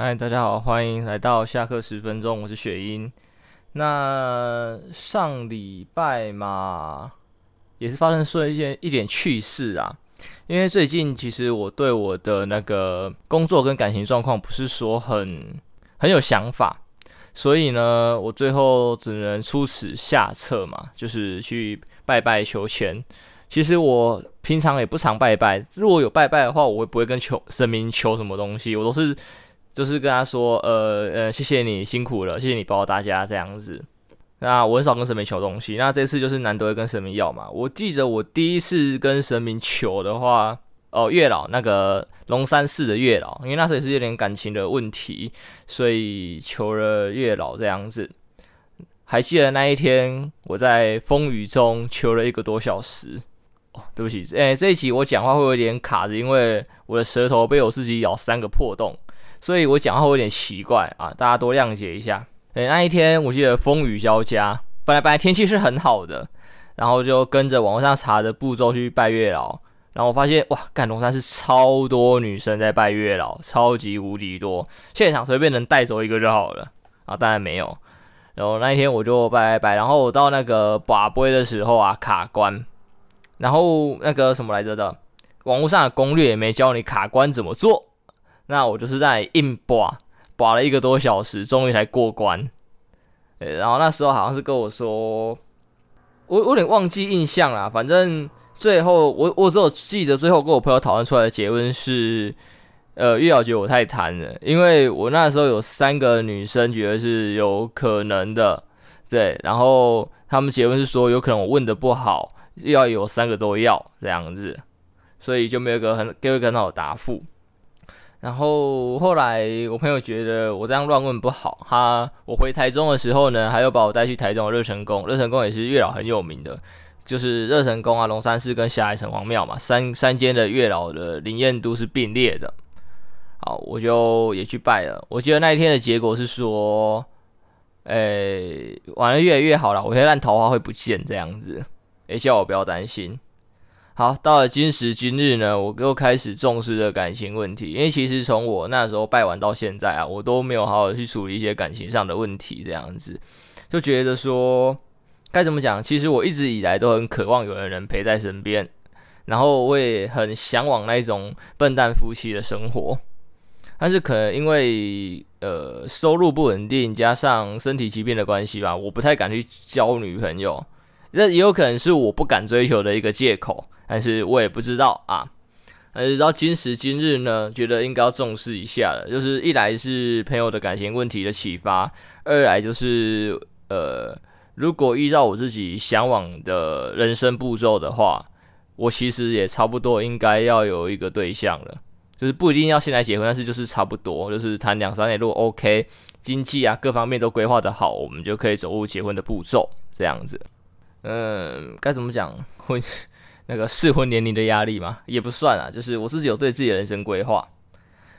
嗨，大家好，欢迎来到下课十分钟，我是雪英。那上礼拜嘛，也是发生说一件一点趣事啊。因为最近其实我对我的那个工作跟感情状况不是说很很有想法，所以呢，我最后只能出此下策嘛，就是去拜拜求签。其实我平常也不常拜拜，如果有拜拜的话，我也不会跟求神明求什么东西，我都是。就是跟他说，呃呃，谢谢你辛苦了，谢谢你帮大家这样子。那我很少跟神明求东西，那这次就是难得跟神明要嘛。我记得我第一次跟神明求的话，哦，月老那个龙山寺的月老，因为那时候也是有点感情的问题，所以求了月老这样子。还记得那一天我在风雨中求了一个多小时。哦，对不起，诶，这一集我讲话会有点卡着，因为我的舌头被我自己咬三个破洞。所以我讲话有点奇怪啊，大家多谅解一下。诶，那一天我记得风雨交加，本来本来天气是很好的，然后就跟着网络上查的步骤去拜月老，然后我发现哇，干龙山是超多女生在拜月老，超级无敌多，现场随便能带走一个就好了啊，当然没有。然后那一天我就拜拜拜，然后我到那个把杯的时候啊，卡关，然后那个什么来着的，网络上的攻略也没教你卡关怎么做。那我就是在硬拔，拔了一个多小时，终于才过关。对，然后那时候好像是跟我说，我我有点忘记印象啦。反正最后我我只有记得最后跟我朋友讨论出来的结论是，呃，月老觉得我太贪了，因为我那时候有三个女生觉得是有可能的，对，然后他们结论是说有可能我问的不好，要有三个都要这样子，所以就没有一个很给我一个很好的答复。然后后来我朋友觉得我这样乱问不好，他我回台中的时候呢，还有把我带去台中的热成宫，热成宫也是月老很有名的，就是热成宫啊、龙山寺跟霞海城隍庙嘛，三三间的月老的灵验度是并列的。好，我就也去拜了。我记得那一天的结果是说，诶，玩的越来越好了，我现在烂桃花会不见这样子，诶，叫我不要担心。好，到了今时今日呢，我又开始重视这感情问题，因为其实从我那时候拜完到现在啊，我都没有好好去处理一些感情上的问题，这样子。就觉得说该怎么讲，其实我一直以来都很渴望有人能陪在身边，然后我也很向往那种笨蛋夫妻的生活，但是可能因为呃收入不稳定，加上身体疾病的关系吧，我不太敢去交女朋友，这也有可能是我不敢追求的一个借口。但是我也不知道啊，但是到今时今日呢，觉得应该要重视一下了。就是一来是朋友的感情问题的启发，二来就是呃，如果依照我自己向往的人生步骤的话，我其实也差不多应该要有一个对象了。就是不一定要现在结婚，但是就是差不多，就是谈两三年，如果 OK，经济啊各方面都规划的好，我们就可以走入结婚的步骤，这样子。嗯，该怎么讲婚？那个适婚年龄的压力嘛，也不算啊，就是我自己有对自己的人生规划。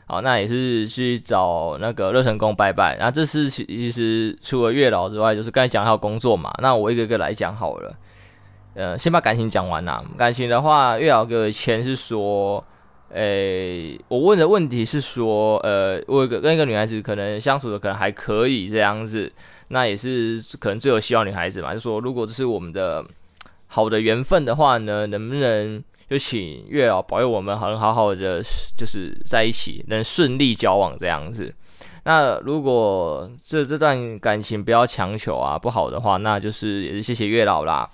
好，那也是去找那个热成功拜拜。然后这次其其实除了月老之外，就是刚才讲到工作嘛。那我一个个来讲好了。呃，先把感情讲完啦。感情的话，月老给我的签是说，诶、我问的问题是说，呃，我一个跟一个女孩子可能相处的可能还可以这样子。那也是可能最有希望女孩子嘛，就说如果这是我们的。好的缘分的话呢，能不能就请月老保佑我们很好好的，就是在一起，能顺利交往这样子。那如果这这段感情不要强求啊，不好的话，那就是也是谢谢月老啦。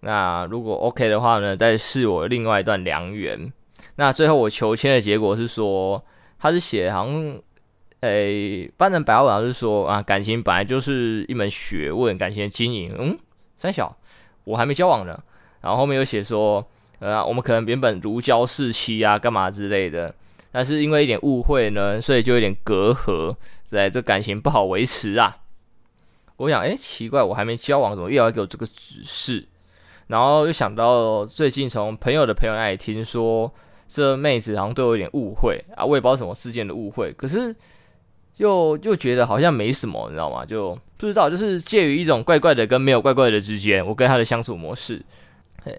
那如果 OK 的话呢，再试我另外一段良缘。那最后我求签的结果是说，他是写好像，诶、欸，班人白话文老师说啊，感情本来就是一门学问，感情经营，嗯，三小。我还没交往呢，然后后面又写说，呃，我们可能原本如胶似漆啊，干嘛之类的，但是因为一点误会呢，所以就有点隔阂，在，这感情不好维持啊。我想，诶，奇怪，我还没交往，怎么又要给我这个指示？然后又想到最近从朋友的朋友那里听说，这妹子好像对我有点误会啊，我也不知道什么事件的误会，可是。就就觉得好像没什么，你知道吗？就不知道，就是介于一种怪怪的跟没有怪怪的之间，我跟他的相处模式。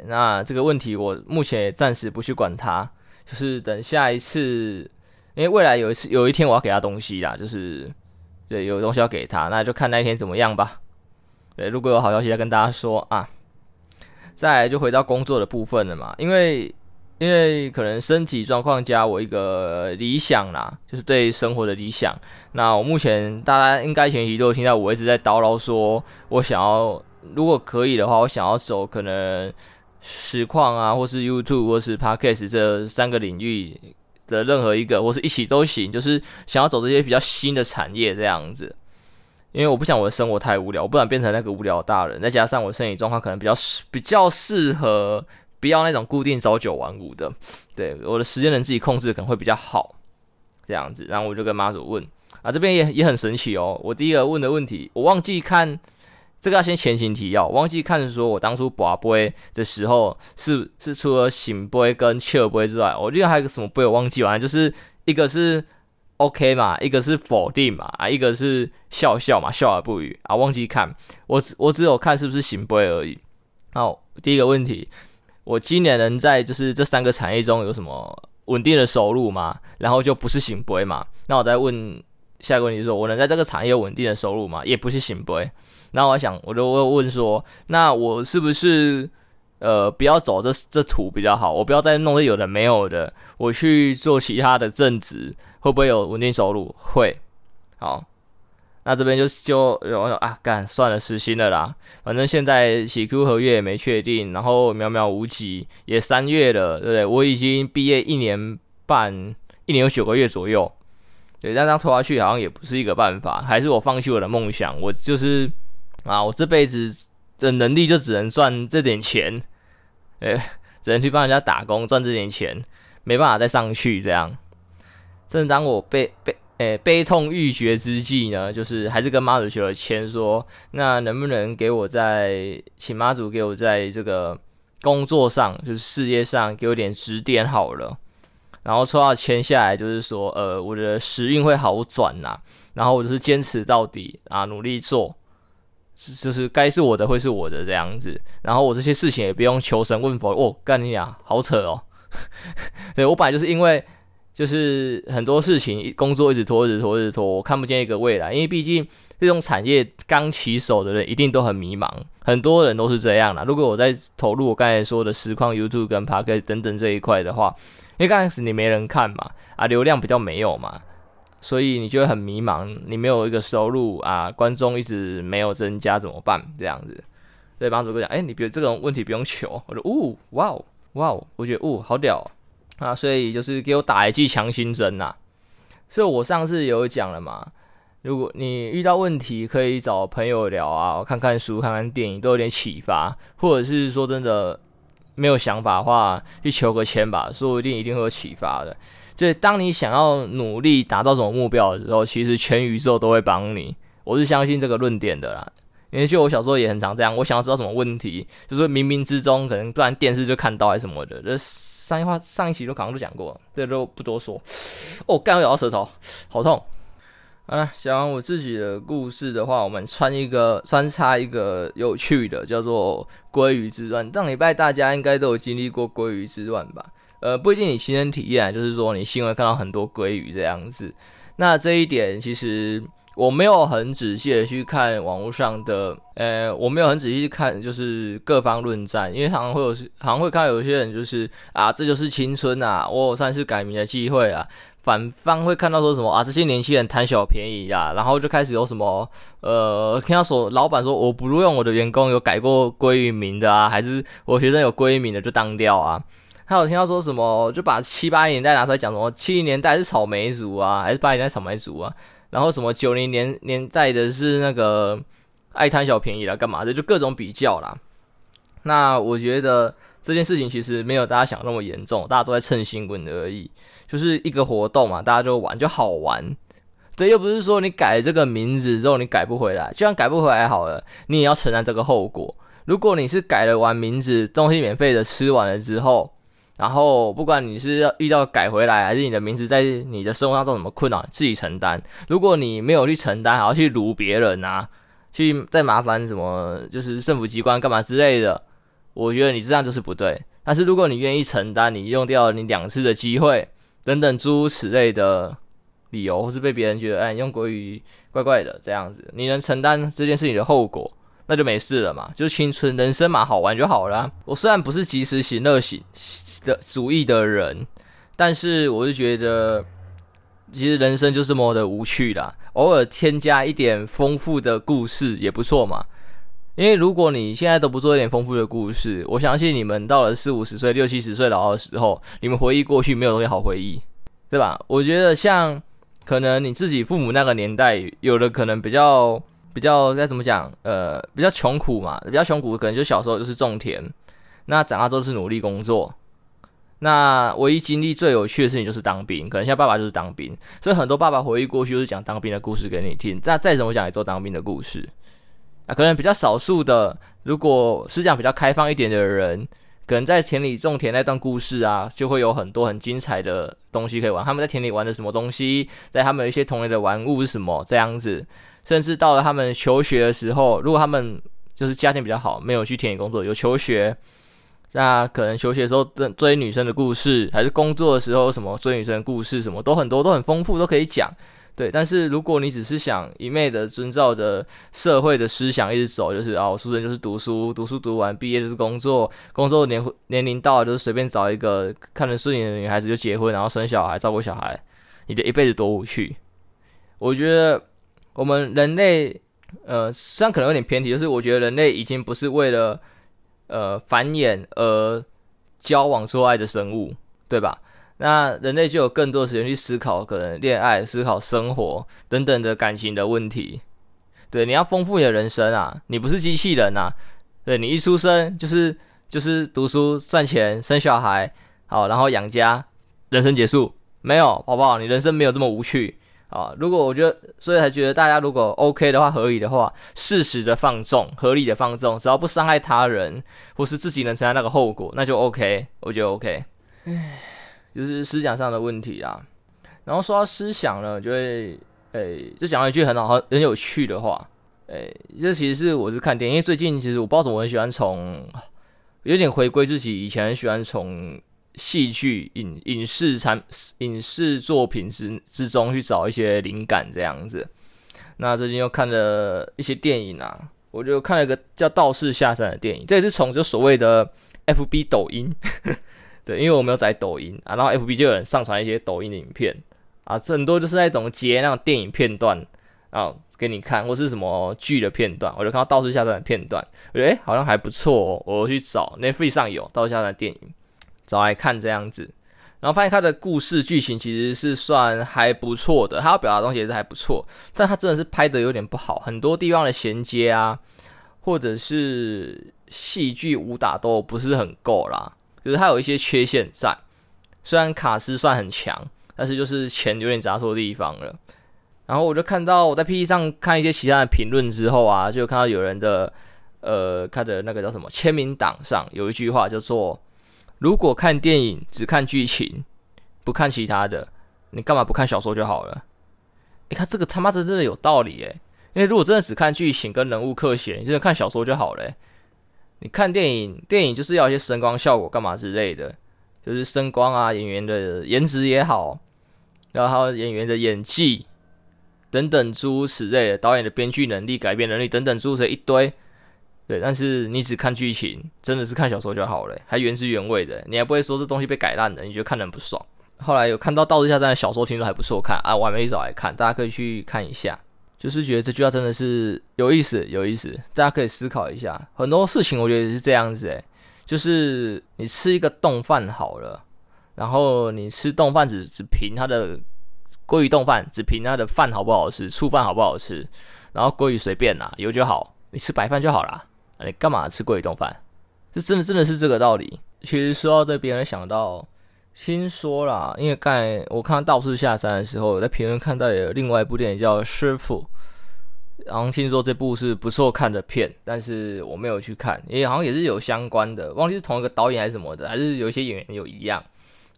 那这个问题我目前也暂时不去管它，就是等下一次，因为未来有一次有一天我要给他东西啦，就是对有东西要给他，那就看那一天怎么样吧。对，如果有好消息再跟大家说啊。再来就回到工作的部分了嘛，因为因为可能身体状况加我一个理想啦，就是对生活的理想。那我目前大家应该前期都听到我一直在叨唠说，我想要如果可以的话，我想要走可能实况啊，或是 YouTube 或是 Podcast 这三个领域的任何一个，或是一起都行，就是想要走这些比较新的产业这样子。因为我不想我的生活太无聊，我不想变成那个无聊大人。再加上我身体状况可能比较比较适合不要那种固定朝九晚五的，对，我的时间能自己控制可能会比较好，这样子。然后我就跟妈祖问啊，这边也也很神奇哦。我第一个问的问题，我忘记看这个要先前情提要，忘记看说我当初跋杯的时候是是除了圣杯跟切杯之外，我记得还有个什么杯我忘记完，就是一个是。OK 嘛，一个是否定嘛，啊，一个是笑笑嘛，笑而不语啊，忘记看，我只我只有看是不是圣杯而已。好，第一个问题，我今年能在就是这三个产业中有什么稳定的收入吗？然后就不是圣杯嘛。那我再问下一个问题，就是说我能在这个产业稳定的收入吗？也不是行杯。那我想，我就会问说，那我是不是呃不要走这这图比较好？我不要再弄这有的没有的，我去做其他的正职。会不会有稳定收入？会，好，那这边就就有啊，干算了，死心了啦。反正现在喜 Q 合约也没确定，然后渺渺无几，也三月了，对不对？我已经毕业一年半，一年有九个月左右，对，但这样拖下去好像也不是一个办法，还是我放弃我的梦想。我就是啊，我这辈子的能力就只能赚这点钱，诶，只能去帮人家打工赚这点钱，没办法再上去这样。正当我被被诶、悲痛欲绝之际呢，就是还是跟妈祖求了签，说那能不能给我在请妈祖给我在这个工作上，就是事业上给我点指点好了。然后抽到签下来，就是说呃我的时运会好转呐，然后我就是坚持到底啊，努力做，就是该是我的会是我的这样子。然后我这些事情也不用求神问佛哦，干你俩好扯哦。对我本来就是因为。就是很多事情，工作一直拖，一直拖，一直拖，我看不见一个未来。因为毕竟这种产业刚起手的人一定都很迷茫，很多人都是这样啦。如果我在投入我刚才说的实况、YouTube 跟 Podcast 等等这一块的话，因为刚开始你没人看嘛，啊，流量比较没有嘛，所以你就会很迷茫，你没有一个收入啊，观众一直没有增加怎么办？这样子，所以帮主哥讲，哎、欸，你别这种问题不用求。我说，呜，哇哦，哇哦，我觉得，呜，好屌。啊，所以就是给我打一剂强心针呐。所以我上次有讲了嘛，如果你遇到问题，可以找朋友聊啊，看看书、看看电影，都有点启发。或者是说真的没有想法的话，去求个签吧，说不定一定会有启发的。所以当你想要努力达到什么目标的时候，其实全宇宙都会帮你。我是相信这个论点的啦，因为就我小时候也很常这样，我想要知道什么问题，就是冥冥之中可能突然电视就看到还是什么的，就是。上一话上一期都可能都讲过，这都不多说。哦，刚刚咬到舌头，好痛。好了，讲完我自己的故事的话，我们穿一个穿插一个有趣的，叫做鲑鱼之乱。上礼拜大家应该都有经历过鲑鱼之乱吧？呃，不一定你亲身体验，就是说你新闻看到很多鲑鱼这样子。那这一点其实。我没有很仔细的去看网络上的，呃，我没有很仔细去看，就是各方论战，因为常常会有，常常会看到有些人就是啊，这就是青春啊，我有算是改名的机会啊。反方会看到说什么啊，这些年轻人贪小便宜、啊，然后就开始有什么，呃，听到说老板说我不录用我的员工有改过归于名的啊，还是我学生有归于名的就当掉啊。还有听到说什么，就把七八年代拿出来讲什么，七零年代是草莓族啊，还是八零年代草莓族啊？然后什么九零年年代的是那个爱贪小便宜啦，干嘛的？就各种比较啦。那我觉得这件事情其实没有大家想那么严重，大家都在蹭新闻而已。就是一个活动嘛，大家就玩就好玩。对，又不是说你改这个名字之后你改不回来，就算改不回来好了，你也要承担这个后果。如果你是改了完名字，东西免费的吃完了之后。然后，不管你是要遇到改回来，还是你的名字在你的生活当中什么困扰，自己承担。如果你没有去承担，还要去辱别人啊，去再麻烦什么，就是政府机关干嘛之类的，我觉得你这样就是不对。但是如果你愿意承担，你用掉你两次的机会，等等诸如此类的理由，或是被别人觉得哎，用国语怪怪的这样子，你能承担这件事情的后果，那就没事了嘛，就青春人生嘛，好玩就好了。我虽然不是及时行乐型的主义的人，但是我是觉得，其实人生就是这么的无趣啦，偶尔添加一点丰富的故事也不错嘛。因为如果你现在都不做一点丰富的故事，我相信你们到了四五十岁、六七十岁老的时候，你们回忆过去没有东西好回忆，对吧？我觉得像可能你自己父母那个年代，有的可能比较比较该怎么讲？呃，比较穷苦嘛，比较穷苦，可能就小时候就是种田，那长大之后是努力工作，那唯一经历最有趣的事情就是当兵，可能像爸爸就是当兵，所以很多爸爸回忆过去就是讲当兵的故事给你听，那再怎么讲也做当兵的故事。啊，可能比较少数的，如果思想比较开放一点的人，可能在田里种田那段故事啊，就会有很多很精彩的东西可以玩。他们在田里玩的什么东西，在他们一些童年的玩物是什么这样子，甚至到了他们求学的时候，如果他们就是家庭比较好，没有去田野工作，有求学，那可能求学的时候追女生的故事，还是工作的时候什么追女生的故事，什么都很多，都很丰富，都可以讲。对，但是如果你只是想一昧的遵照着社会的思想一直走，就是啊，我出生就是读书，读书读完毕业就是工作，工作年年龄到了就是随便找一个看着顺眼的女孩子就结婚，然后生小孩，照顾小孩，你的一辈子多无趣。我觉得我们人类，呃，虽然可能有点偏题，就是我觉得人类已经不是为了呃繁衍而交往做爱的生物，对吧？那人类就有更多时间去思考可能恋爱、思考生活等等的感情的问题。对，你要丰富你的人生啊！你不是机器人啊！对，你一出生就是就是读书、赚钱、生小孩，好，然后养家，人生结束。没有，宝宝？你人生没有这么无趣啊！如果我觉得，所以才觉得大家如果 OK 的话，合理的话，适时的放纵，合理的放纵，只要不伤害他人或是自己能承担那个后果，那就 OK。我觉得 OK。唉。就是思想上的问题啦，然后说到思想呢，就会诶、欸，就讲了一句很好、很有趣的话，诶、欸，这其实是我是看电影，因为最近其实我不知道怎么，我很喜欢从有点回归自己以前很喜欢从戏剧、影影视产、影视作品之之中去找一些灵感这样子。那最近又看了一些电影啊，我就看了一个叫《道士下山》的电影，这也是从就所谓的 FB 抖音。对，因为我没有在抖音啊，然后 FB 就有人上传一些抖音的影片啊，这很多就是那种截那种电影片段啊给你看，或是什么剧的片段，我就看到道士下山的片段，我觉得诶好像还不错哦，我去找 Netflix 上有道士下山的电影，找来看这样子，然后发现他的故事剧情其实是算还不错的，他要表达的东西也是还不错，但他真的是拍得有点不好，很多地方的衔接啊，或者是戏剧武打都不是很够啦。就是他有一些缺陷在，虽然卡司算很强，但是就是钱有点砸错地方了。然后我就看到我在 pt 上看一些其他的评论之后啊，就看到有人的呃，他的那个叫什么签名档上有一句话叫做：“如果看电影只看剧情，不看其他的，你干嘛不看小说就好了？”你看这个他妈的真的有道理诶，因为如果真的只看剧情跟人物刻写，你真的看小说就好了。你看电影，电影就是要一些声光效果干嘛之类的，就是声光啊，演员的颜值也好，然后还有演员的演技等等诸如此类的，导演的编剧能力、改编能力等等诸如此一堆。对，但是你只看剧情，真的是看小说就好了，还原汁原味的，你还不会说这东西被改烂的，你觉得看得很不爽。后来有看到《道士下山》的小说，听说还不错看啊，我还没找来看，大家可以去看一下。就是觉得这句话真的是有意思，有意思，大家可以思考一下。很多事情我觉得是这样子，诶，就是你吃一个冻饭好了，然后你吃冻饭只只凭它的鲑鱼冻饭，只凭它的饭好不好吃，醋饭好不好吃，然后鲑鱼随便啦，有就好，你吃白饭就好啦，你干嘛吃过一顿饭？这真的真的是这个道理。其实说到这边，人想到。听说啦，因为刚才我看道士下山的时候，在评论看到有另外一部电影叫《师傅》，然后听说这部是不错看的片，但是我没有去看，因为好像也是有相关的，忘记是同一个导演还是什么的，还是有一些演员有一样，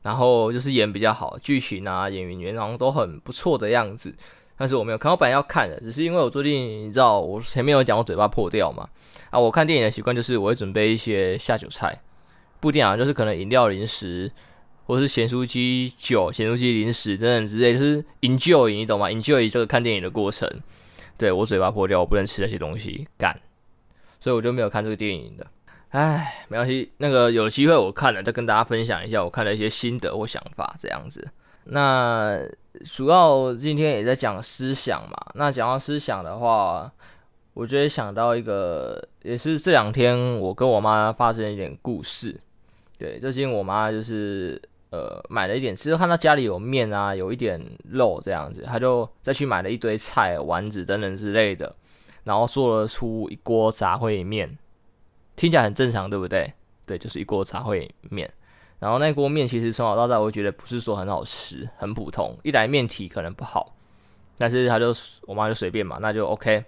然后就是演比较好，剧情啊、演员员好像都很不错的样子，但是我没有看，我本来要看的，只是因为我最近你知道，我前面有讲我嘴巴破掉嘛，啊，我看电影的习惯就是我会准备一些下酒菜，不一定啊，就是可能饮料、零食。或是咸酥鸡酒、咸酥鸡零食等等之类，就是 enjoy，你懂吗？enjoy 这个看电影的过程。对，我嘴巴破掉，我不能吃那些东西，干，所以我就没有看这个电影的。唉，没关系，那个有机会我看了再跟大家分享一下我看了一些心得或想法这样子。那主要今天也在讲思想嘛，那讲到思想的话，我觉得想到一个，也是这两天我跟我妈发生一点故事。对，最近我妈就是。呃，买了一点，其实看到家里有面啊，有一点肉这样子，她就再去买了一堆菜、丸子等等之类的，然后做了出一锅杂烩面，听起来很正常，对不对？对，就是一锅杂烩面。然后那锅面其实从小到大，我觉得不是说很好吃，很普通。一来面体可能不好，但是她就我妈就随便嘛，那就 OK。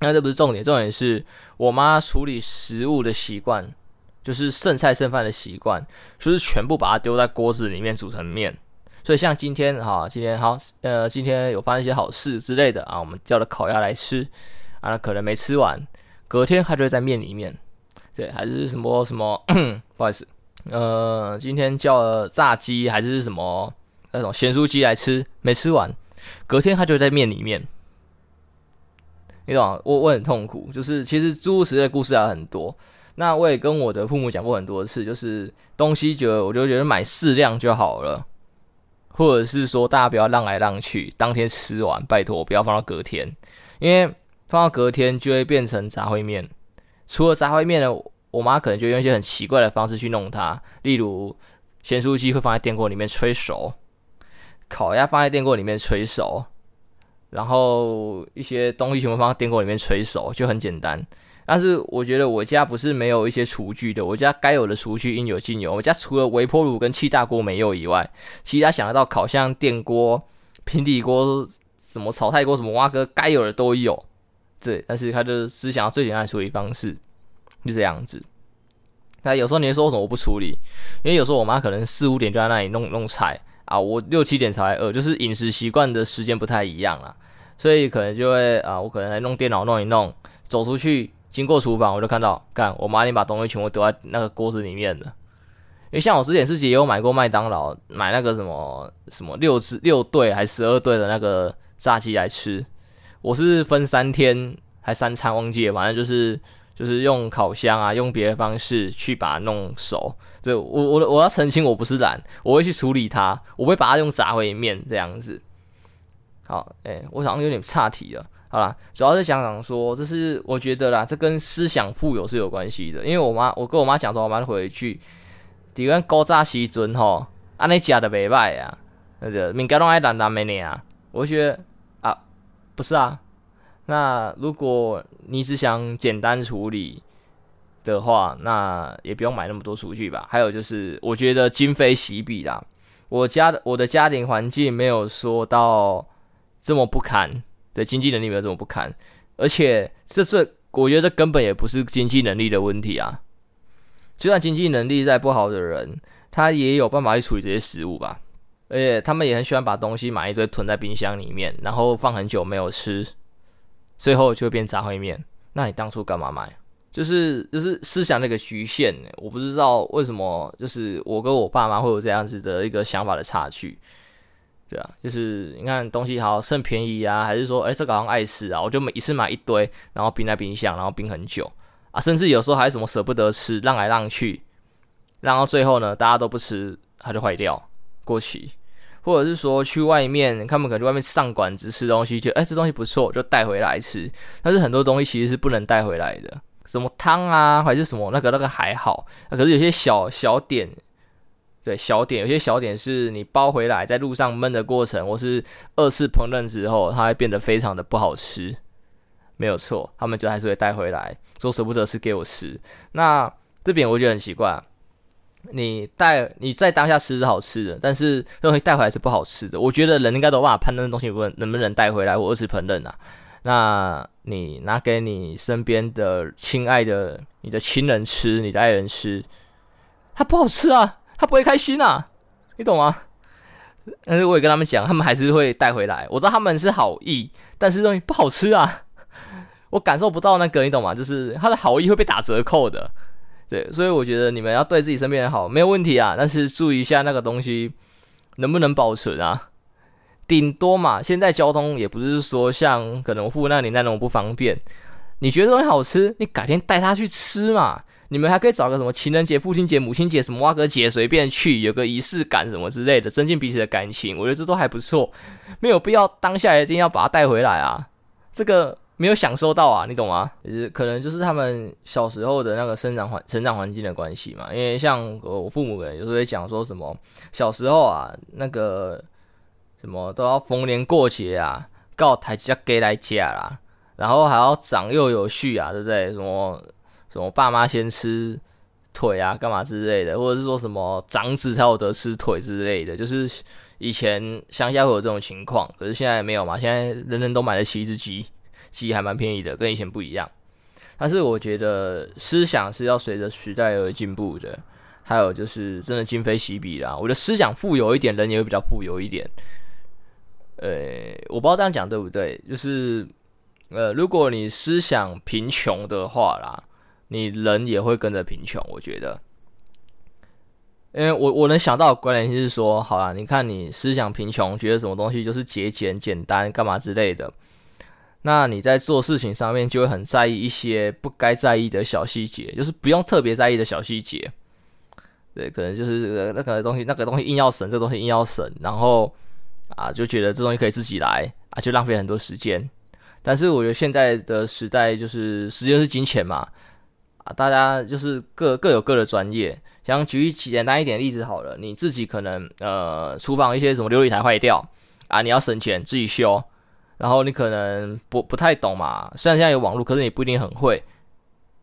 那这不是重点，重点是我妈处理食物的习惯。就是剩菜剩饭的习惯，就是全部把它丢在锅子里面煮成面。所以像今天哈，今天好，呃，今天有发生一些好事之类的啊，我们叫了烤鸭来吃啊，可能没吃完，隔天它就会在面里面。对，还是什么什么，不好意思，呃，今天叫了炸鸡还是什么那种咸酥鸡来吃，没吃完，隔天它就会在面里面。你懂吗？我我很痛苦，就是其实诸如此类的故事还很多。那我也跟我的父母讲过很多次，就是东西觉得我就觉得买适量就好了，或者是说大家不要浪来浪去，当天吃完，拜托不要放到隔天，因为放到隔天就会变成杂烩面。除了杂烩面呢，我妈可能就用一些很奇怪的方式去弄它，例如咸酥鸡会放在电锅里面催熟，烤鸭放在电锅里面催熟，然后一些东西全部放在电锅里面催熟，就很简单。但是我觉得我家不是没有一些厨具的，我家该有的厨具应有尽有。我家除了微波炉跟气炸锅没有以外，其他想得到烤箱、电锅、平底锅、什么炒菜锅、什么蛙哥，该有的都有。对，但是他就只想要最简单的处理方式，就这样子。那有时候你会说为什么我不处理？因为有时候我妈可能四五点就在那里弄弄菜啊，我六七点才饿，就是饮食习惯的时间不太一样啊，所以可能就会啊，我可能来弄电脑弄一弄，走出去。经过厨房，我就看到，干，我妈已经把东西全部丢在那个锅子里面了。因为像我之前自己也有买过麦当劳，买那个什么什么六只六对还是十二对的那个炸鸡来吃。我是分三天还三餐忘记了，反正就是就是用烤箱啊，用别的方式去把它弄熟。对，我我我要澄清，我不是懒，我会去处理它，我会把它用杂烩面这样子。好，诶、我好像有点岔题了。好啦，主要是想讲说，这是我觉得啦，这跟思想富有是有关系的。因为我妈，我跟我妈讲说，我妈回去，底下高炸时阵吼，安尼食的袂歹啊，那个敏感拢爱烂烂的呢。我觉得啊，不是啊。那如果你只想简单处理的话，那也不用买那么多厨具吧。还有就是，我觉得今非昔比啦。我家的我的家庭环境没有说到这么不堪。对，经济能力没有这么不堪，而且这这，我觉得这根本也不是经济能力的问题啊。就算经济能力再不好的人，他也有办法去处理这些食物吧。而且他们也很喜欢把东西买一堆囤在冰箱里面，然后放很久没有吃，最后就会变杂烩面。那你当初干嘛买？就是就是思想那个局限，我不知道为什么，就是我跟我爸妈会有这样子的一个想法的差距。对啊，就是你看东西好趁便宜啊，还是说，哎，这个好像爱吃啊，我就每一次买一堆，然后冰在冰箱，然后冰很久啊，甚至有时候还什么舍不得吃，让来让去，让到最后呢，大家都不吃，它就坏掉过期，或者是说去外面，他们可能去外面上馆子吃东西，就哎这东西不错，就带回来吃，但是很多东西其实是不能带回来的，什么汤啊，还是什么那个那个还好，可是有些小小点。对，小点，有些小点是你包回来，在路上焖的过程，或是二次烹饪之后，它会变得非常的不好吃，没有错，他们就还是会带回来，说舍不得吃给我吃。那这边我觉得很奇怪，你带你在当下吃是好吃的，但是东西带回来是不好吃的。我觉得人应该都有办法判断东西不能不能带回来或二次烹饪啊。那你拿给你身边的亲爱的、你的亲人吃，你的爱人吃，它不好吃啊。他不会开心啊，你懂吗？但是我也跟他们讲，他们还是会带回来。我知道他们是好意，但是东西不好吃啊，我感受不到那个，你懂吗？就是他的好意会被打折扣的。对，所以我觉得你们要对自己身边人好，没有问题啊。但是注意一下那个东西能不能保存啊？顶多嘛，现在交通也不是说像可能我父母那年代那么不方便。你觉得东西好吃，你改天带他去吃嘛。你们还可以找个什么情人节、父亲节、母亲节，什么挖个节随便去，有个仪式感什么之类的，增进彼此的感情。我觉得这都还不错，没有必要当下一定要把它带回来啊。这个没有享受到啊，你懂吗？就是可能就是他们小时候的那个生长环成长环境的关系嘛。因为像我父母可能有时候会讲说什么小时候啊，那个。什么都要逢年过节啊，告台家给来家啦，然后还要长幼有序啊，对不对？什么什么爸妈先吃腿啊，干嘛之类的，或者是说什么长子才有得吃腿之类的，就是以前乡下会有这种情况，可是现在没有嘛，现在人人都买得起一只鸡，鸡还蛮便宜的，跟以前不一样。但是我觉得思想是要随着时代而进步的，还有就是真的今非昔比啦，我的思想富有一点，人也会比较富有一点。呃，我不知道这样讲对不对，就是，呃，如果你思想贫穷的话啦，你人也会跟着贫穷。我觉得，因为我我能想到的关联就是说，好啦，你看你思想贫穷，觉得什么东西就是节俭、简单、干嘛之类的，那你在做事情上面就会很在意一些不该在意的小细节，就是不用特别在意的小细节。对，可能就是那个东西，那个东西硬要省，这东西硬要省，然后。啊，就觉得这东西可以自己来啊，就浪费很多时间。但是我觉得现在的时代就是时间是金钱嘛，啊，大家就是各各有各的专业。想举一简单一点例子好了，你自己可能呃厨房一些什么琉璃台坏掉啊，你要省钱自己修，然后你可能不不太懂嘛，虽然现在有网络，可是你不一定很会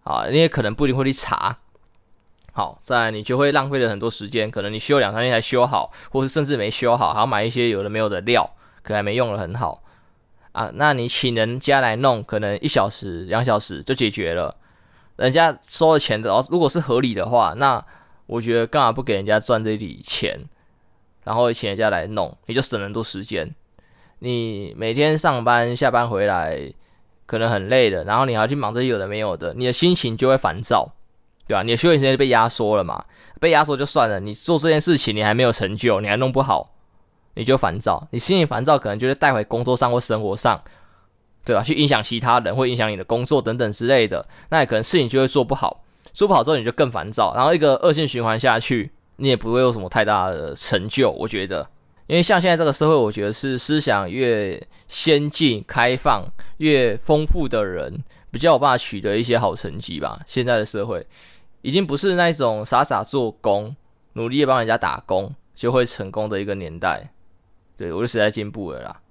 啊，你也可能不一定会去查。好，再来你就会浪费了很多时间，可能你修两三天才修好，或是甚至没修好，还要买一些有的没有的料，可能还没用的很好啊。那你请人家来弄，可能一小时、两小时就解决了，人家收了钱的，如果是合理的话，那我觉得干嘛不给人家赚这笔钱，然后请人家来弄，你就省了很多时间。你每天上班下班回来可能很累的，然后你还要去忙这些有的没有的，你的心情就会烦躁。对吧？你的休息时间被压缩了嘛？被压缩就算了，你做这件事情你还没有成就，你还弄不好，你就烦躁。你心里烦躁，可能就会带回工作上或生活上，对吧？去影响其他人，会影响你的工作等等之类的。那也可能事情就会做不好，做不好之后你就更烦躁，然后一个恶性循环下去，你也不会有什么太大的成就。我觉得，因为像现在这个社会，我觉得是思想越先进、开放、越丰富的人，比较有办法取得一些好成绩吧。现在的社会。已经不是那种傻傻做工、努力帮人家打工就会成功的一个年代，对，我就时代进步了啦。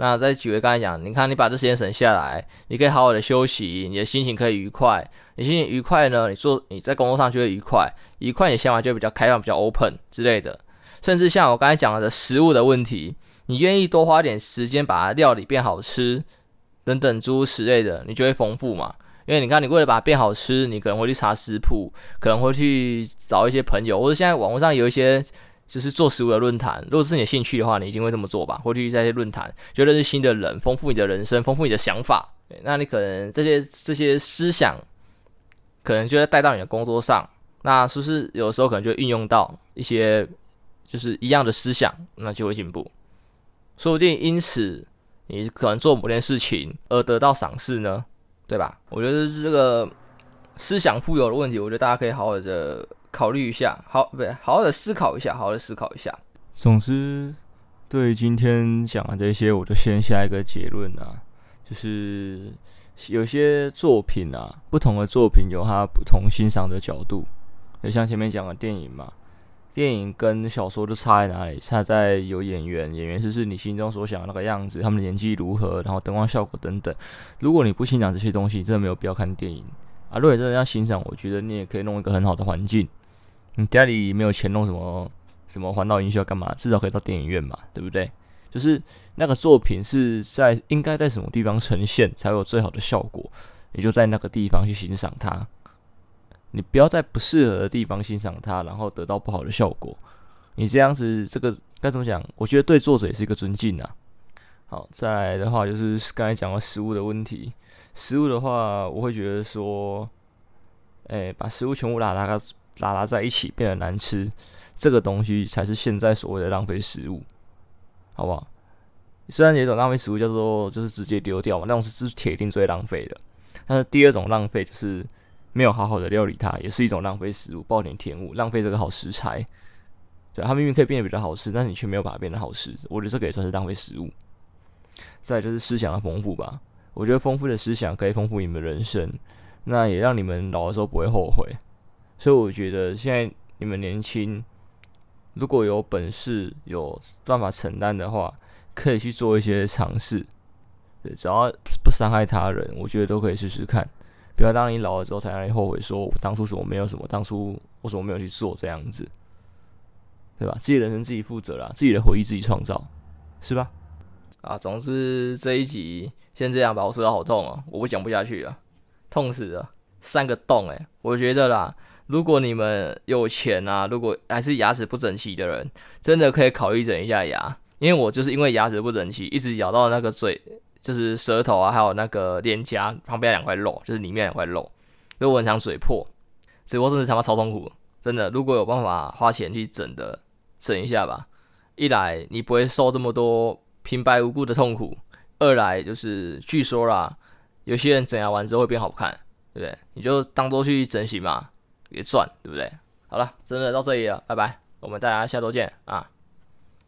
那再举个刚才讲，你看你把这时间省下来，你可以好好的休息，你的心情可以愉快。你心情愉快呢，你做你在工作上就会愉快，愉快你想法就会比较开放、比较 open 之类的。甚至像我刚才讲的食物的问题，你愿意多花点时间把它料理变好吃，等等诸如此类的，你就会丰富嘛。因为你看，你为了把它变好吃，你可能会去查食谱，可能会去找一些朋友，或者现在网络上有一些就是做食物的论坛。如果是你的兴趣的话，你一定会这么做吧？或者去这些论坛，就认识新的人，丰富你的人生，丰富你的想法。那你可能这些这些思想，可能就会带到你的工作上。那是不是有时候可能就运用到一些就是一样的思想，那就会进步。说不定因此你可能做某件事情而得到赏识呢？对吧？我觉得这个思想富有的问题，我觉得大家可以好好的考虑一下，好，不对，好好的思考一下，好好的思考一下。总之，对今天讲的这些，我就先下一个结论啊，就是有些作品啊，不同的作品有它不同欣赏的角度，就像前面讲的电影嘛。电影跟小说都差在哪里？差在有演员，演员就是你心中所想的那个样子，他们的演技如何，然后灯光效果等等。如果你不欣赏这些东西，真的没有必要看电影啊。如果你真的要欣赏，我觉得你也可以弄一个很好的环境。你家里没有钱弄什么什么环绕音效干嘛？至少可以到电影院嘛，对不对？就是那个作品是在应该在什么地方呈现才有最好的效果，你就在那个地方去欣赏它。你不要在不适合的地方欣赏它，然后得到不好的效果。你这样子，这个该怎么讲？我觉得对作者也是一个尊敬啊。好，再来的话就是刚才讲到食物的问题。食物的话，我会觉得说，诶，把食物全部拉拉个拉拉在一起变得难吃，这个东西才是现在所谓的浪费食物，好不好？虽然有一种浪费食物叫做就是直接丢掉嘛，那种是是铁定最浪费的。但是第二种浪费就是没有好好的料理它，也是一种浪费食物，暴殄天物，浪费这个好食材。对，它明明可以变得比较好吃，但是你却没有把它变得好吃，我觉得这个也算是浪费食物。再就是思想的丰富吧，我觉得丰富的思想可以丰富你们人生，那也让你们老的时候不会后悔。所以我觉得现在你们年轻，如果有本事、有办法承担的话，可以去做一些尝试。对，只要不伤害他人，我觉得都可以试试看。不要当你老了之后才让你后悔，说我当初什么没有什么，当初为什么没有去做这样子，对吧？自己人生自己负责啦，自己的回忆自己创造，是吧？啊，总之这一集先这样吧，我舌头好痛啊，我不讲不下去了，痛死了，三个洞诶、我觉得啦，如果你们有钱啊，如果还是牙齿不整齐的人，真的可以考虑整一下牙，因为我就是因为牙齿不整齐，一直咬到那个嘴，就是舌头啊，还有那个脸颊旁边两块肉，就是里面两块肉，所以我很常嘴破，嘴破真的他妈超痛苦，真的，如果有办法花钱去整的，整一下吧，一来你不会受这么多。平白无故的痛苦，二来就是据说啦，有些人整牙完之后会变好看，对不对？你就当做去整形嘛，别赚，对不对？好了，真的到这里了，拜拜，我们大家下周见啊。